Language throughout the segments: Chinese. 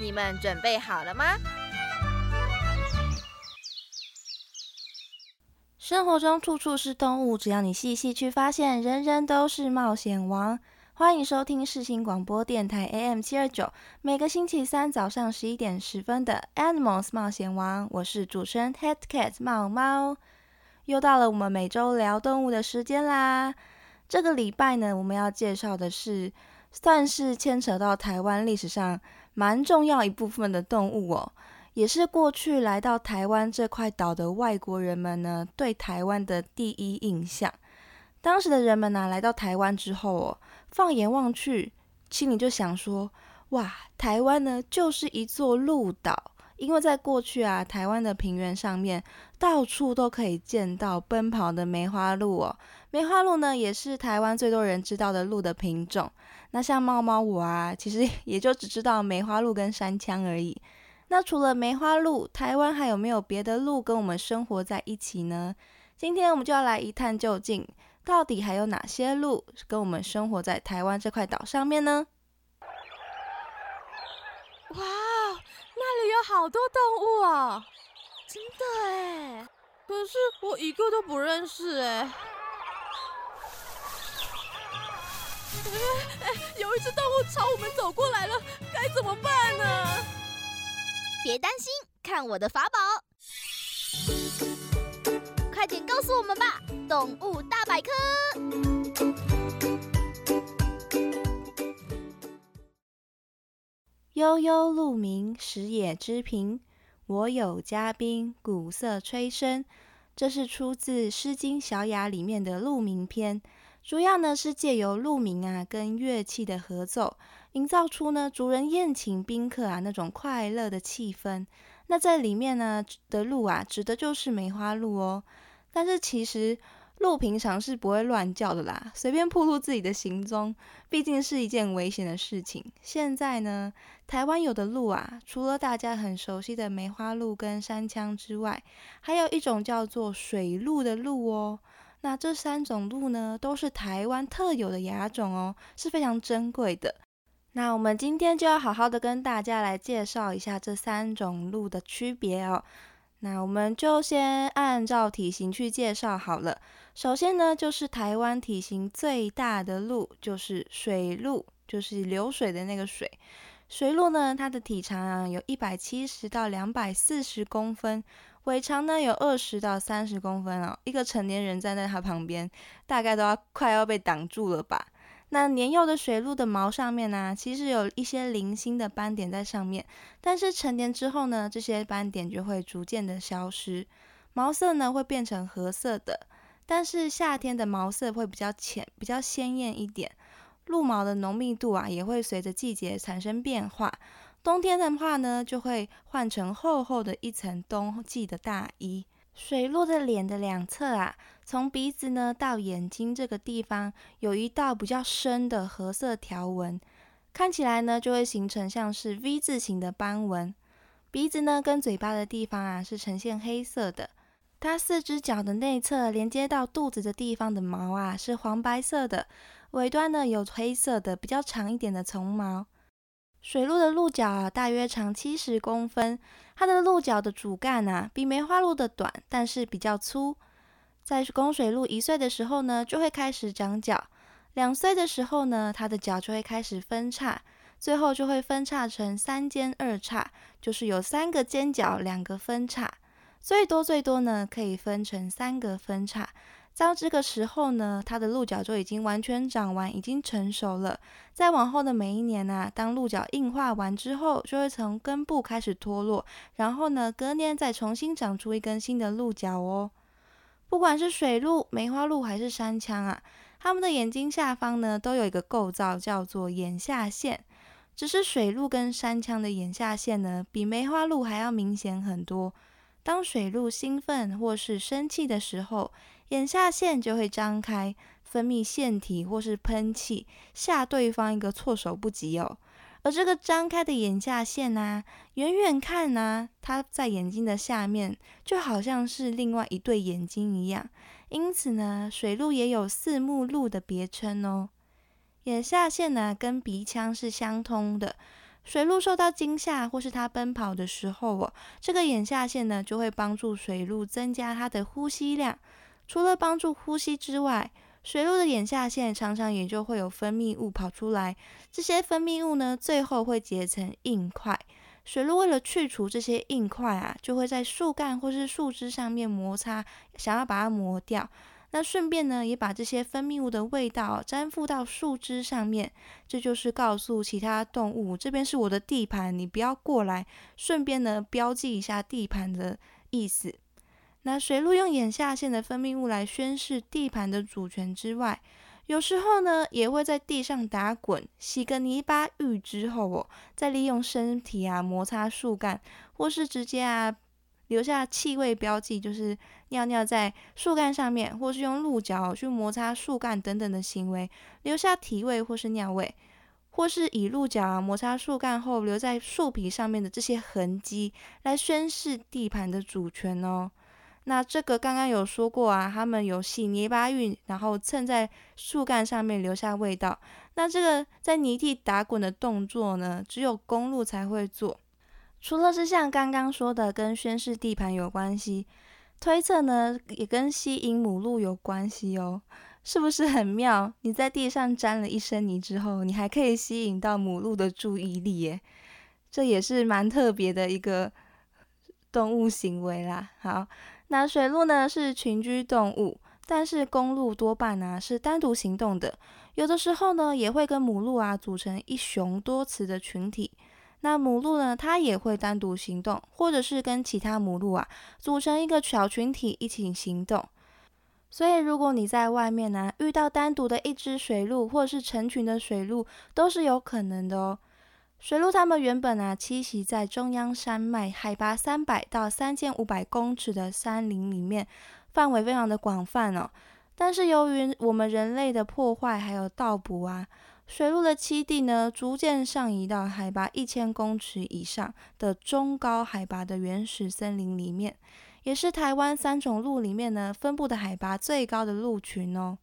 你们准备好了吗？生活中处处是动物，只要你细细去发现，人人都是冒险王。欢迎收听世新广播电台 AM 七二九，每个星期三早上十一点十分的 Animals 冒险王，我是主持人 Head Cat 猫猫。又到了我们每周聊动物的时间啦。这个礼拜呢，我们要介绍的是。算是牵扯到台湾历史上蛮重要一部分的动物哦，也是过去来到台湾这块岛的外国人们呢对台湾的第一印象。当时的人们呢来到台湾之后哦，放眼望去，心里就想说：哇，台湾呢就是一座鹿岛。因为在过去啊，台湾的平原上面到处都可以见到奔跑的梅花鹿哦。梅花鹿呢，也是台湾最多人知道的鹿的品种。那像猫猫我啊，其实 也就只知道梅花鹿跟山羌而已。那除了梅花鹿，台湾还有没有别的鹿跟我们生活在一起呢？今天我们就要来一探究竟，到底还有哪些鹿跟我们生活在台湾这块岛上面呢？哇！那里有好多动物啊，真的哎！可是我一个都不认识哎。哎，有一只动物朝我们走过来了，该怎么办呢？别担心，看我的法宝！快点告诉我们吧，动物大百科。悠悠鹿鸣，食野之苹。我有嘉宾，鼓瑟吹笙。这是出自《诗经·小雅》里面的鹿鸣篇，主要呢是借由鹿鸣啊跟乐器的合奏，营造出呢主人宴请宾客啊那种快乐的气氛。那在里面呢的鹿啊，指的就是梅花鹿哦。但是其实。鹿平常是不会乱叫的啦，随便暴露自己的行踪，毕竟是一件危险的事情。现在呢，台湾有的鹿啊，除了大家很熟悉的梅花鹿跟山羌之外，还有一种叫做水鹿的鹿哦。那这三种鹿呢，都是台湾特有的亚种哦，是非常珍贵的。那我们今天就要好好的跟大家来介绍一下这三种鹿的区别哦。那我们就先按照体型去介绍好了。首先呢，就是台湾体型最大的鹿，就是水鹿，就是流水的那个水。水鹿呢，它的体长啊有一百七十到两百四十公分，尾长呢有二十到三十公分哦。一个成年人站在它旁边，大概都要快要被挡住了吧。那年幼的水鹿的毛上面呢，其实有一些零星的斑点在上面，但是成年之后呢，这些斑点就会逐渐的消失，毛色呢会变成褐色的，但是夏天的毛色会比较浅，比较鲜艳一点，鹿毛的浓密度啊也会随着季节产生变化，冬天的话呢就会换成厚厚的一层冬季的大衣。水鹿的脸的两侧啊，从鼻子呢到眼睛这个地方，有一道比较深的褐色条纹，看起来呢就会形成像是 V 字形的斑纹。鼻子呢跟嘴巴的地方啊是呈现黑色的。它四只脚的内侧连接到肚子的地方的毛啊是黄白色的，尾端呢有黑色的比较长一点的丛毛。水鹿的鹿角啊，大约长七十公分。它的鹿角的主干啊，比梅花鹿的短，但是比较粗。在公水鹿一岁的时候呢，就会开始长角；两岁的时候呢，它的角就会开始分叉，最后就会分叉成三尖二叉，就是有三个尖角，两个分叉。最多最多呢，可以分成三个分叉。到这个时候呢，它的鹿角就已经完全长完，已经成熟了。再往后的每一年呢，当鹿角硬化完之后，就会从根部开始脱落，然后呢，隔年再重新长出一根新的鹿角哦。不管是水鹿、梅花鹿还是山羌啊，它们的眼睛下方呢，都有一个构造叫做眼下腺。只是水鹿跟山羌的眼下线呢，比梅花鹿还要明显很多。当水鹿兴奋或是生气的时候，眼下线就会张开，分泌腺体或是喷气，吓对方一个措手不及哦。而这个张开的眼下线呢，远远看呢，它在眼睛的下面，就好像是另外一对眼睛一样。因此呢，水鹿也有四目鹿的别称哦。眼下线呢，跟鼻腔是相通的。水鹿受到惊吓或是它奔跑的时候哦，这个眼下线呢，就会帮助水鹿增加它的呼吸量。除了帮助呼吸之外，水鹿的眼下线常常也就会有分泌物跑出来。这些分泌物呢，最后会结成硬块。水鹿为了去除这些硬块啊，就会在树干或是树枝上面摩擦，想要把它磨掉。那顺便呢，也把这些分泌物的味道粘附到树枝上面。这就是告诉其他动物，这边是我的地盘，你不要过来。顺便呢，标记一下地盘的意思。那水鹿用眼下线的分泌物来宣示地盘的主权之外，有时候呢，也会在地上打滚，洗个泥巴浴之后哦，再利用身体啊摩擦树干，或是直接啊留下气味标记，就是尿尿在树干上面，或是用鹿角去摩擦树干等等的行为，留下体味或是尿味，或是以鹿角啊摩擦树干后留在树皮上面的这些痕迹，来宣示地盘的主权哦。那这个刚刚有说过啊，他们有洗泥巴浴，然后蹭在树干上面留下味道。那这个在泥地打滚的动作呢，只有公鹿才会做。除了是像刚刚说的跟宣示地盘有关系，推测呢也跟吸引母鹿有关系哦，是不是很妙？你在地上沾了一身泥之后，你还可以吸引到母鹿的注意力耶，这也是蛮特别的一个动物行为啦。好。那水鹿呢是群居动物，但是公鹿多半呢是单独行动的，有的时候呢也会跟母鹿啊组成一雄多雌的群体。那母鹿呢，它也会单独行动，或者是跟其他母鹿啊组成一个小群体一起行动。所以如果你在外面呢遇到单独的一只水鹿，或者是成群的水鹿，都是有可能的哦。水鹿它们原本啊栖息在中央山脉，海拔三百到三千五百公尺的山林里面，范围非常的广泛哦。但是由于我们人类的破坏还有盗捕啊，水鹿的栖地呢逐渐上移到海拔一千公尺以上的中高海拔的原始森林里面，也是台湾三种鹿里面呢分布的海拔最高的鹿群哦。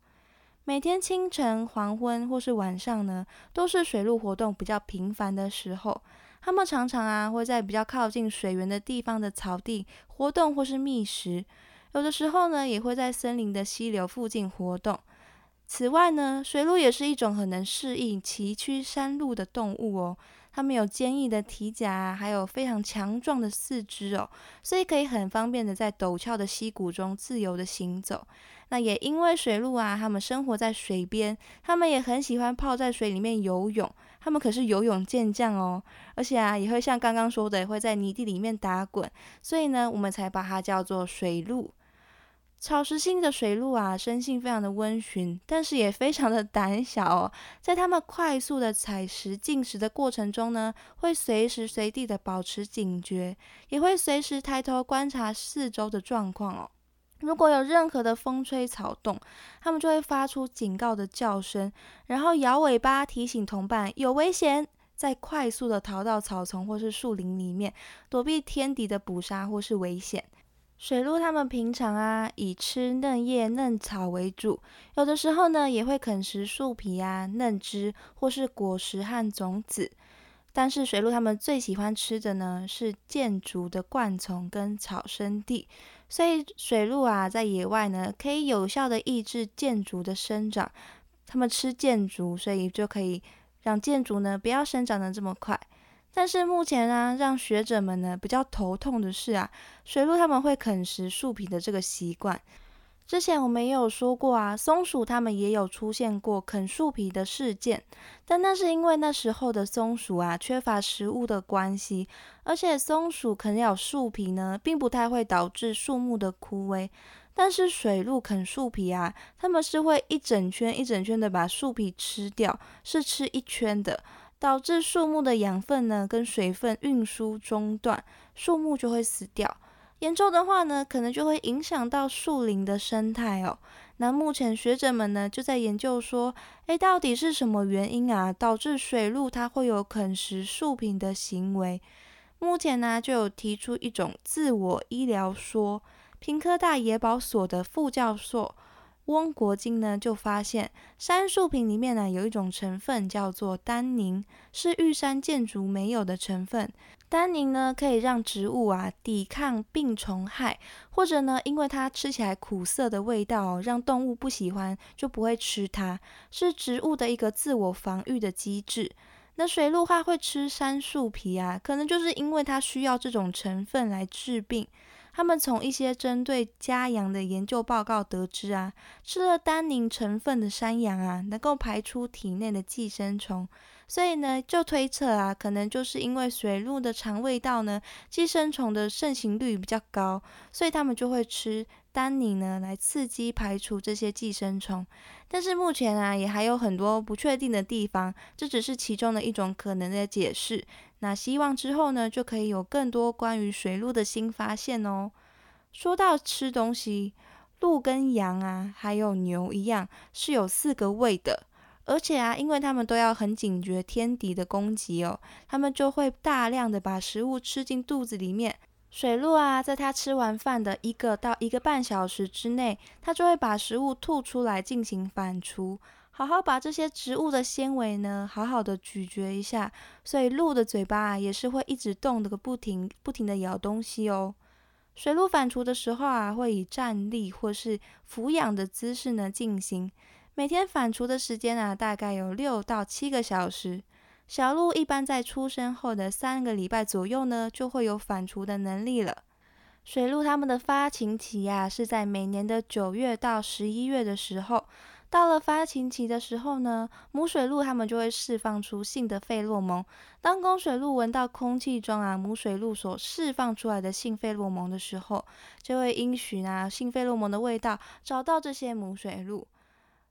每天清晨、黄昏或是晚上呢，都是水鹿活动比较频繁的时候。它们常常啊会在比较靠近水源的地方的草地活动或是觅食，有的时候呢也会在森林的溪流附近活动。此外呢，水鹿也是一种很能适应崎岖山路的动物哦。它们有坚毅的体甲，还有非常强壮的四肢哦，所以可以很方便的在陡峭的溪谷中自由的行走。那也因为水鹿啊，它们生活在水边，它们也很喜欢泡在水里面游泳。它们可是游泳健将哦，而且啊，也会像刚刚说的，会在泥地里面打滚。所以呢，我们才把它叫做水鹿。草食性的水鹿啊，生性非常的温驯，但是也非常的胆小哦。在它们快速的采食进食的过程中呢，会随时随地的保持警觉，也会随时抬头观察四周的状况哦。如果有任何的风吹草动，它们就会发出警告的叫声，然后摇尾巴提醒同伴有危险，再快速的逃到草丛或是树林里面，躲避天敌的捕杀或是危险。水鹿它们平常啊以吃嫩叶嫩草为主，有的时候呢也会啃食树皮啊、嫩枝或是果实和种子。但是水鹿它们最喜欢吃的呢是箭竹的灌丛跟草生地。所以水鹿啊，在野外呢，可以有效的抑制箭竹的生长。它们吃箭竹，所以就可以让箭竹呢不要生长的这么快。但是目前呢，让学者们呢比较头痛的是啊，水鹿他们会啃食树皮的这个习惯。之前我们也有说过啊，松鼠它们也有出现过啃树皮的事件，但那是因为那时候的松鼠啊缺乏食物的关系，而且松鼠啃咬树皮呢，并不太会导致树木的枯萎。但是水鹿啃树皮啊，它们是会一整圈一整圈的把树皮吃掉，是吃一圈的。导致树木的养分呢跟水分运输中断，树木就会死掉。严重的话呢，可能就会影响到树林的生态哦。那目前学者们呢就在研究说，诶，到底是什么原因啊，导致水鹿它会有啃食树皮的行为？目前呢就有提出一种自我医疗说。平科大野保所的副教授翁国金呢就发现，杉树皮里面呢有一种成分叫做单宁，是玉山建筑没有的成分。单宁呢，可以让植物啊抵抗病虫害，或者呢，因为它吃起来苦涩的味道，让动物不喜欢，就不会吃它，是植物的一个自我防御的机制。那水鹿它会吃杉树皮啊，可能就是因为它需要这种成分来治病。他们从一些针对家羊的研究报告得知啊，吃了单宁成分的山羊啊，能够排出体内的寄生虫。所以呢，就推测啊，可能就是因为水鹿的肠胃道呢，寄生虫的盛行率比较高，所以他们就会吃单宁呢，来刺激排除这些寄生虫。但是目前啊，也还有很多不确定的地方，这只是其中的一种可能的解释。那希望之后呢，就可以有更多关于水鹿的新发现哦。说到吃东西，鹿跟羊啊，还有牛一样，是有四个胃的。而且啊，因为他们都要很警觉天敌的攻击哦，他们就会大量的把食物吃进肚子里面。水鹿啊，在它吃完饭的一个到一个半小时之内，它就会把食物吐出来进行反刍，好好把这些植物的纤维呢，好好的咀嚼一下。所以鹿的嘴巴啊，也是会一直动的个不停不停的咬东西哦。水鹿反刍的时候啊，会以站立或是俯仰的姿势呢进行。每天反刍的时间啊，大概有六到七个小时。小鹿一般在出生后的三个礼拜左右呢，就会有反刍的能力了。水鹿它们的发情期呀，是在每年的九月到十一月的时候。到了发情期的时候呢，母水鹿它们就会释放出性的费洛蒙。当公水鹿闻到空气中啊母水鹿所释放出来的性费洛蒙的时候，就会因循啊性费洛蒙的味道找到这些母水鹿。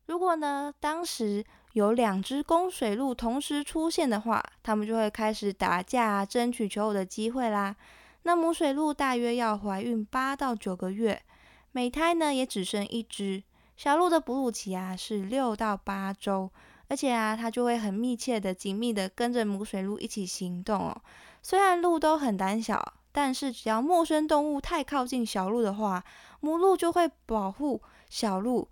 如果呢，当时有两只公水鹿同时出现的话，它们就会开始打架，争取求偶的机会啦。那母水鹿大约要怀孕八到九个月，每胎呢也只生一只。小鹿的哺乳期啊是六到八周，而且啊它就会很密切的、紧密的跟着母水鹿一起行动哦。虽然鹿都很胆小，但是只要陌生动物太靠近小鹿的话，母鹿就会保护小鹿。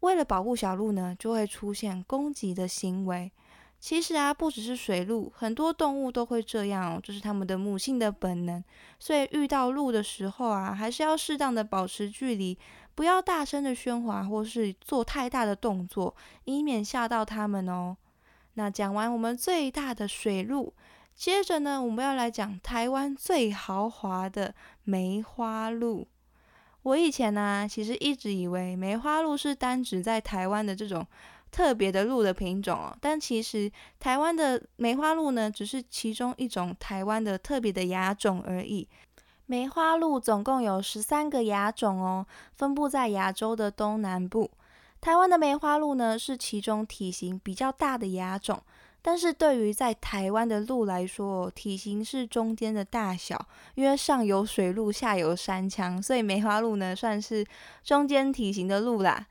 为了保护小鹿呢，就会出现攻击的行为。其实啊，不只是水鹿，很多动物都会这样哦，这是它们的母性的本能。所以遇到鹿的时候啊，还是要适当的保持距离，不要大声的喧哗或是做太大的动作，以免吓到它们哦。那讲完我们最大的水鹿，接着呢，我们要来讲台湾最豪华的梅花鹿。我以前呢，其实一直以为梅花鹿是单指在台湾的这种特别的鹿的品种哦，但其实台湾的梅花鹿呢，只是其中一种台湾的特别的亚种而已。梅花鹿总共有十三个亚种哦，分布在亚洲的东南部。台湾的梅花鹿呢，是其中体型比较大的亚种。但是对于在台湾的鹿来说，体型是中间的大小，因为上有水鹿，下有山羌，所以梅花鹿呢算是中间体型的鹿啦。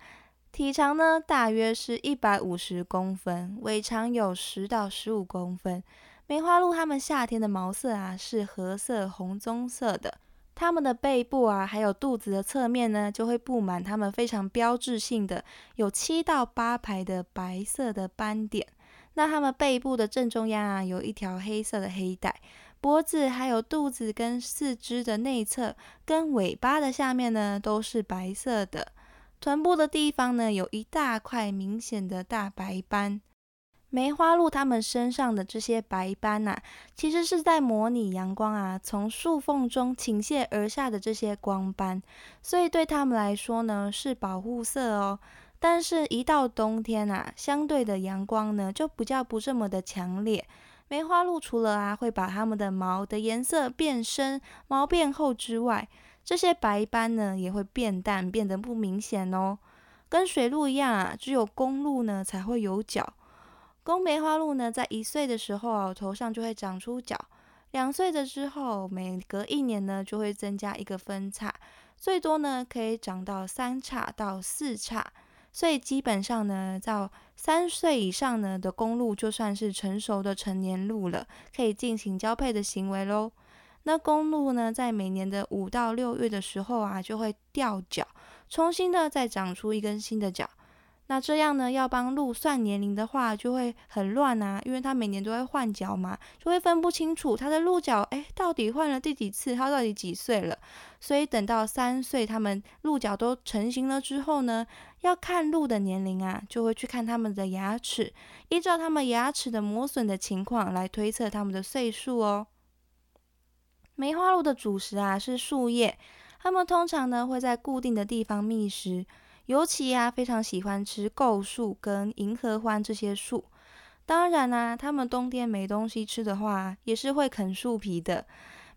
体长呢大约是一百五十公分，尾长有十到十五公分。梅花鹿它们夏天的毛色啊是褐色、红棕色的，它们的背部啊还有肚子的侧面呢就会布满它们非常标志性的有七到八排的白色的斑点。那它们背部的正中央啊，有一条黑色的黑带，脖子还有肚子跟四肢的内侧跟尾巴的下面呢，都是白色的。臀部的地方呢，有一大块明显的大白斑。梅花鹿它们身上的这些白斑呐，其实是在模拟阳光啊，从树缝中倾泻而下的这些光斑，所以对它们来说呢，是保护色哦。但是，一到冬天啊，相对的阳光呢，就比较不这么的强烈。梅花鹿除了啊会把它们的毛的颜色变深、毛变厚之外，这些白斑呢也会变淡，变得不明显哦。跟水鹿一样啊，只有公鹿呢才会有角。公梅花鹿呢，在一岁的时候头上就会长出角，两岁的之后，每隔一年呢就会增加一个分叉，最多呢可以长到三叉到四叉。最基本上呢，到三岁以上呢的公鹿就算是成熟的成年鹿了，可以进行交配的行为喽。那公鹿呢，在每年的五到六月的时候啊，就会掉角，重新的再长出一根新的角。那这样呢，要帮鹿算年龄的话，就会很乱啊，因为它每年都会换角嘛，就会分不清楚它的鹿角，哎，到底换了第几次，它到底几岁了。所以等到三岁，它们鹿角都成型了之后呢，要看鹿的年龄啊，就会去看它们的牙齿，依照它们牙齿的磨损的情况来推测它们的岁数哦。梅花鹿的主食啊是树叶，它们通常呢会在固定的地方觅食。尤其啊，非常喜欢吃构树跟银合欢这些树。当然啦，它们冬天没东西吃的话，也是会啃树皮的。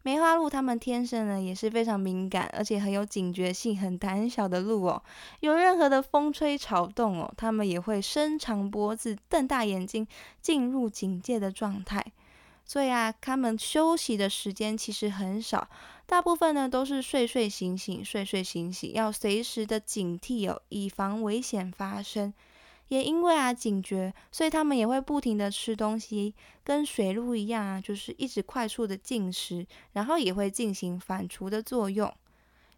梅花鹿它们天生呢也是非常敏感，而且很有警觉性、很胆小的鹿哦。有任何的风吹草动哦，它们也会伸长脖子、瞪大眼睛，进入警戒的状态。所以啊，他们休息的时间其实很少。大部分呢都是睡睡醒醒，睡睡醒醒，要随时的警惕哦，以防危险发生。也因为啊警觉，所以他们也会不停的吃东西，跟水鹿一样啊，就是一直快速的进食，然后也会进行反刍的作用。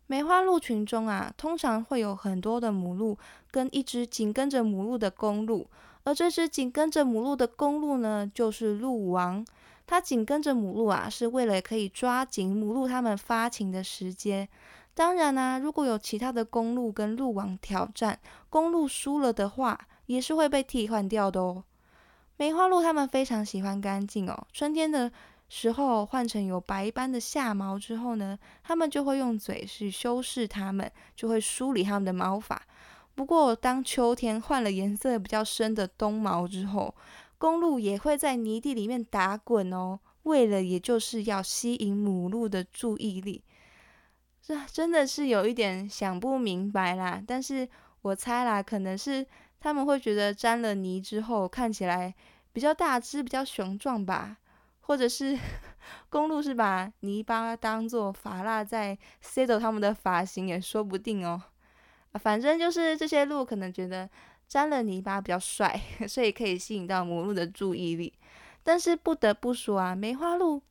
梅花鹿群中啊，通常会有很多的母鹿跟一只紧跟着母鹿的公鹿，而这只紧跟着母鹿的公鹿呢，就是鹿王。它紧跟着母鹿啊，是为了可以抓紧母鹿它们发情的时间。当然呢，如果有其他的公鹿跟鹿王挑战，公鹿输了的话，也是会被替换掉的哦。梅花鹿它们非常喜欢干净哦。春天的时候换成有白斑的下毛之后呢，它们就会用嘴去修饰它们，就会梳理它们的毛发。不过当秋天换了颜色比较深的冬毛之后，公鹿也会在泥地里面打滚哦，为了也就是要吸引母鹿的注意力。这真的是有一点想不明白啦。但是我猜啦，可能是他们会觉得沾了泥之后看起来比较大只、比较雄壮吧，或者是 公鹿是把泥巴当做发蜡在塞走他们的发型也说不定哦。反正就是这些鹿可能觉得。沾了泥巴比较帅，所以可以吸引到母鹿的注意力。但是不得不说啊，梅花鹿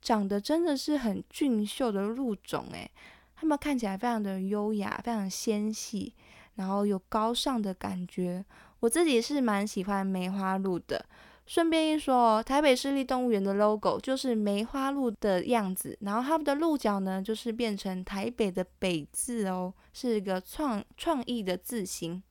长得真的是很俊秀的鹿种诶，它们看起来非常的优雅，非常纤细，然后有高尚的感觉。我自己是蛮喜欢梅花鹿的。顺便一说哦，台北市立动物园的 logo 就是梅花鹿的样子，然后它们的鹿角呢，就是变成台北的北字哦，是一个创创意的字形。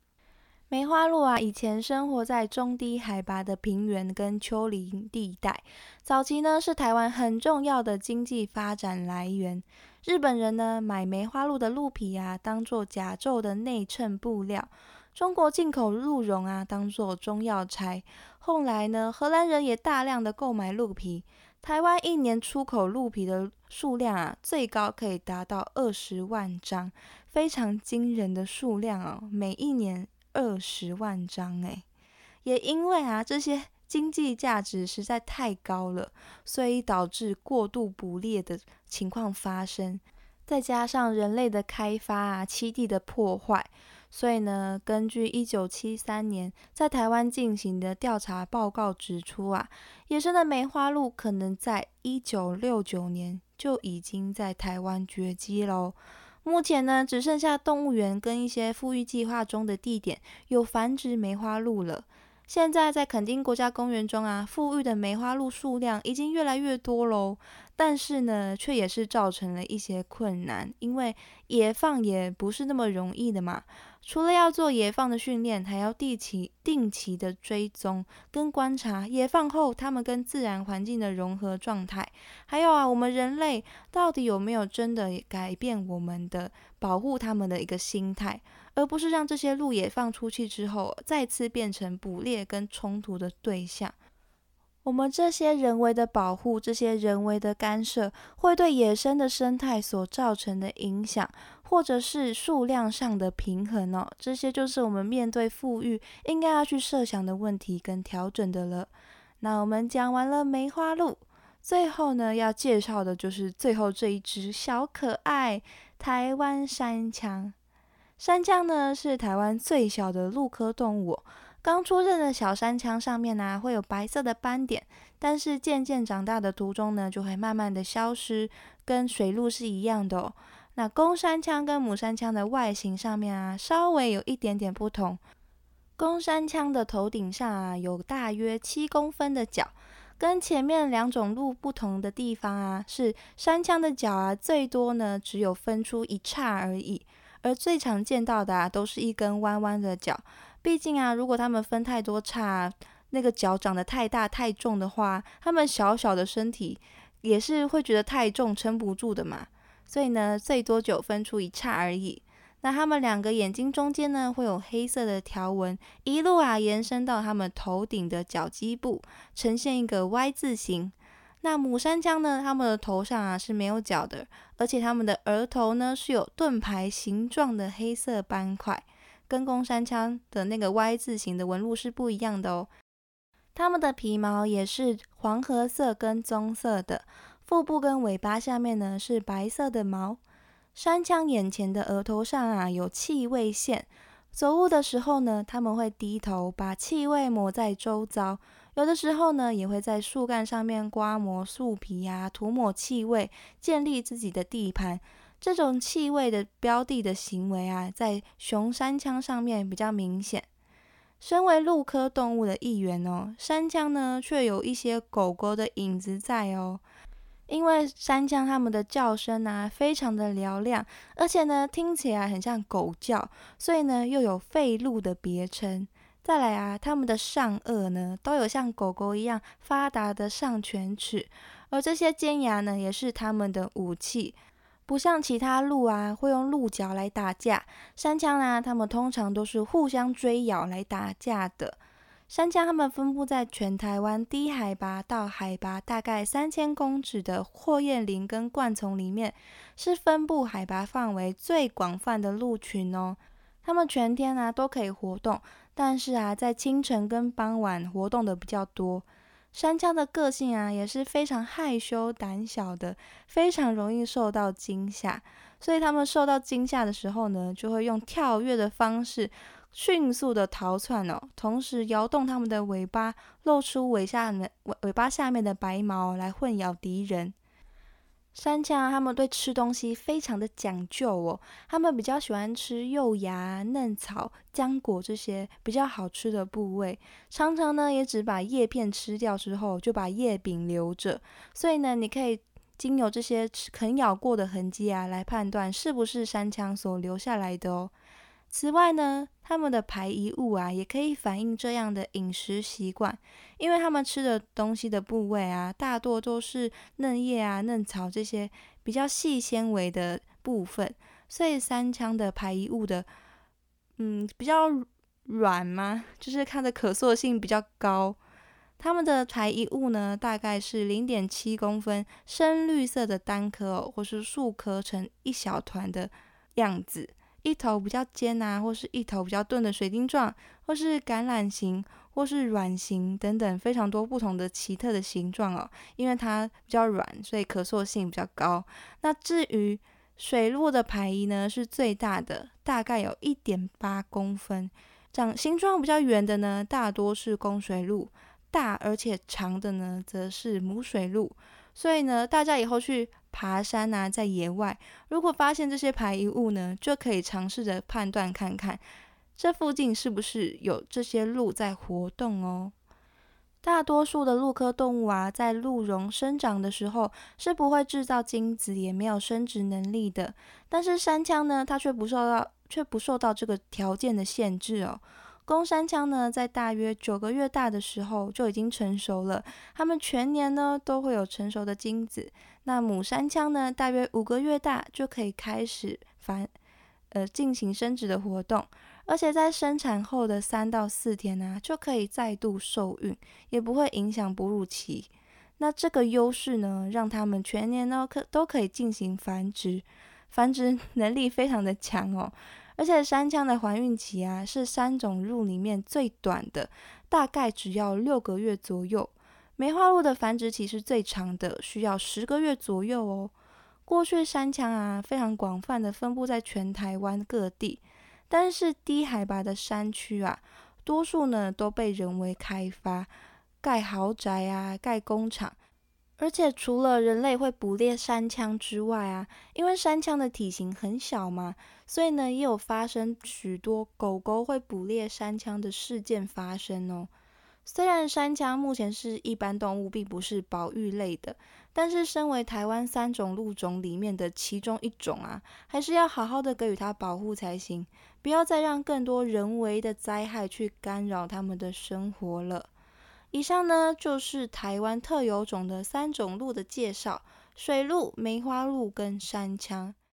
梅花鹿啊，以前生活在中低海拔的平原跟丘陵地带，早期呢是台湾很重要的经济发展来源。日本人呢买梅花鹿的鹿皮啊，当做甲胄的内衬布料；中国进口鹿茸啊，当做中药材。后来呢，荷兰人也大量的购买鹿皮，台湾一年出口鹿皮的数量啊，最高可以达到二十万张，非常惊人的数量哦，每一年。二十万张诶，也因为啊这些经济价值实在太高了，所以导致过度捕猎的情况发生，再加上人类的开发啊、栖地的破坏，所以呢，根据一九七三年在台湾进行的调查报告指出啊，野生的梅花鹿可能在一九六九年就已经在台湾绝迹喽。目前呢，只剩下动物园跟一些富裕计划中的地点有繁殖梅花鹿了。现在在垦丁国家公园中啊，富裕的梅花鹿数量已经越来越多喽。但是呢，却也是造成了一些困难，因为野放也不是那么容易的嘛。除了要做野放的训练，还要定期定期的追踪跟观察野放后它们跟自然环境的融合状态。还有啊，我们人类到底有没有真的改变我们的保护它们的一个心态，而不是让这些鹿野放出去之后，再次变成捕猎跟冲突的对象。我们这些人为的保护，这些人为的干涉，会对野生的生态所造成的影响，或者是数量上的平衡哦，这些就是我们面对富裕应该要去设想的问题跟调整的了。那我们讲完了梅花鹿，最后呢要介绍的就是最后这一只小可爱——台湾山羌。山羌呢是台湾最小的鹿科动物。刚出生的小山羌上面呢，会有白色的斑点，但是渐渐长大的途中呢，就会慢慢的消失，跟水鹿是一样的哦。那公山羌跟母山羌的外形上面啊，稍微有一点点不同。公山羌的头顶上啊，有大约七公分的角，跟前面两种鹿不同的地方啊，是山羌的角啊，最多呢只有分出一叉而已，而最常见到的啊，都是一根弯弯的脚。毕竟啊，如果它们分太多叉，那个脚长得太大太重的话，它们小小的身体也是会觉得太重，撑不住的嘛。所以呢，最多就分出一叉而已。那它们两个眼睛中间呢，会有黑色的条纹，一路啊延伸到它们头顶的角基部，呈现一个 Y 字形。那母山羌呢，它们的头上啊是没有角的，而且它们的额头呢是有盾牌形状的黑色斑块。跟公山羌的那个 Y 字形的纹路是不一样的哦，它们的皮毛也是黄褐色跟棕色的，腹部跟尾巴下面呢是白色的毛。山羌眼前的额头上啊有气味线，走路的时候呢，他们会低头把气味抹在周遭，有的时候呢也会在树干上面刮磨树皮啊，涂抹气味，建立自己的地盘。这种气味的标的的行为啊，在雄山羌上面比较明显。身为鹿科动物的一员哦，山羌呢却有一些狗狗的影子在哦。因为山羌它们的叫声啊，非常的嘹亮，而且呢听起来很像狗叫，所以呢又有吠鹿的别称。再来啊，它们的上颚呢都有像狗狗一样发达的上犬齿，而这些尖牙呢也是它们的武器。不像其他鹿啊，会用鹿角来打架。山羌呢，它们通常都是互相追咬来打架的。山羌它们分布在全台湾低海拔到海拔大概三千公尺的阔叶林跟灌丛里面，是分布海拔范围最广泛的鹿群哦。它们全天啊都可以活动，但是啊，在清晨跟傍晚活动的比较多。山羌的个性啊，也是非常害羞胆小的，非常容易受到惊吓。所以他们受到惊吓的时候呢，就会用跳跃的方式迅速的逃窜哦，同时摇动他们的尾巴，露出尾下尾尾巴下面的白毛来混淆敌人。山羌他们对吃东西非常的讲究哦，他们比较喜欢吃幼芽、嫩草、浆果这些比较好吃的部位，常常呢也只把叶片吃掉之后，就把叶柄留着。所以呢，你可以经由这些啃咬过的痕迹啊，来判断是不是山羌所留下来的哦。此外呢，它们的排遗物啊，也可以反映这样的饮食习惯，因为它们吃的东西的部位啊，大多都是嫩叶啊、嫩草这些比较细纤维的部分，所以三腔的排遗物的，嗯，比较软吗？就是它的可塑性比较高。它们的排遗物呢，大概是零点七公分，深绿色的单颗，或是数颗成一小团的样子。一头比较尖啊，或是一头比较钝的水晶状，或是橄榄形，或是卵形等等，非常多不同的奇特的形状哦。因为它比较软，所以可塑性比较高。那至于水鹿的排遗呢，是最大的，大概有一点八公分。长形状比较圆的呢，大多是公水鹿；大而且长的呢，则是母水鹿。所以呢，大家以后去爬山啊，在野外，如果发现这些排遗物呢，就可以尝试着判断看看，这附近是不是有这些鹿在活动哦。大多数的鹿科动物啊，在鹿茸生长的时候是不会制造精子，也没有生殖能力的。但是山羌呢，它却不受到，却不受到这个条件的限制哦。公山羌呢，在大约九个月大的时候就已经成熟了。它们全年呢都会有成熟的精子。那母山羌呢，大约五个月大就可以开始繁，呃，进行生殖的活动。而且在生产后的三到四天呢，就可以再度受孕，也不会影响哺乳期。那这个优势呢，让他们全年呢可都可以进行繁殖，繁殖能力非常的强哦。而且山羌的怀孕期啊，是三种鹿里面最短的，大概只要六个月左右。梅花鹿的繁殖期是最长的，需要十个月左右哦。过去山羌啊，非常广泛的分布在全台湾各地，但是低海拔的山区啊，多数呢都被人为开发。盖豪宅啊，盖工厂，而且除了人类会捕猎山羌之外啊，因为山羌的体型很小嘛，所以呢也有发生许多狗狗会捕猎山羌的事件发生哦。虽然山羌目前是一般动物，并不是保育类的，但是身为台湾三种鹿种里面的其中一种啊，还是要好好的给予它保护才行，不要再让更多人为的灾害去干扰它们的生活了。以上呢就是台湾特有种的三种鹿的介绍：水鹿、梅花鹿跟山羌。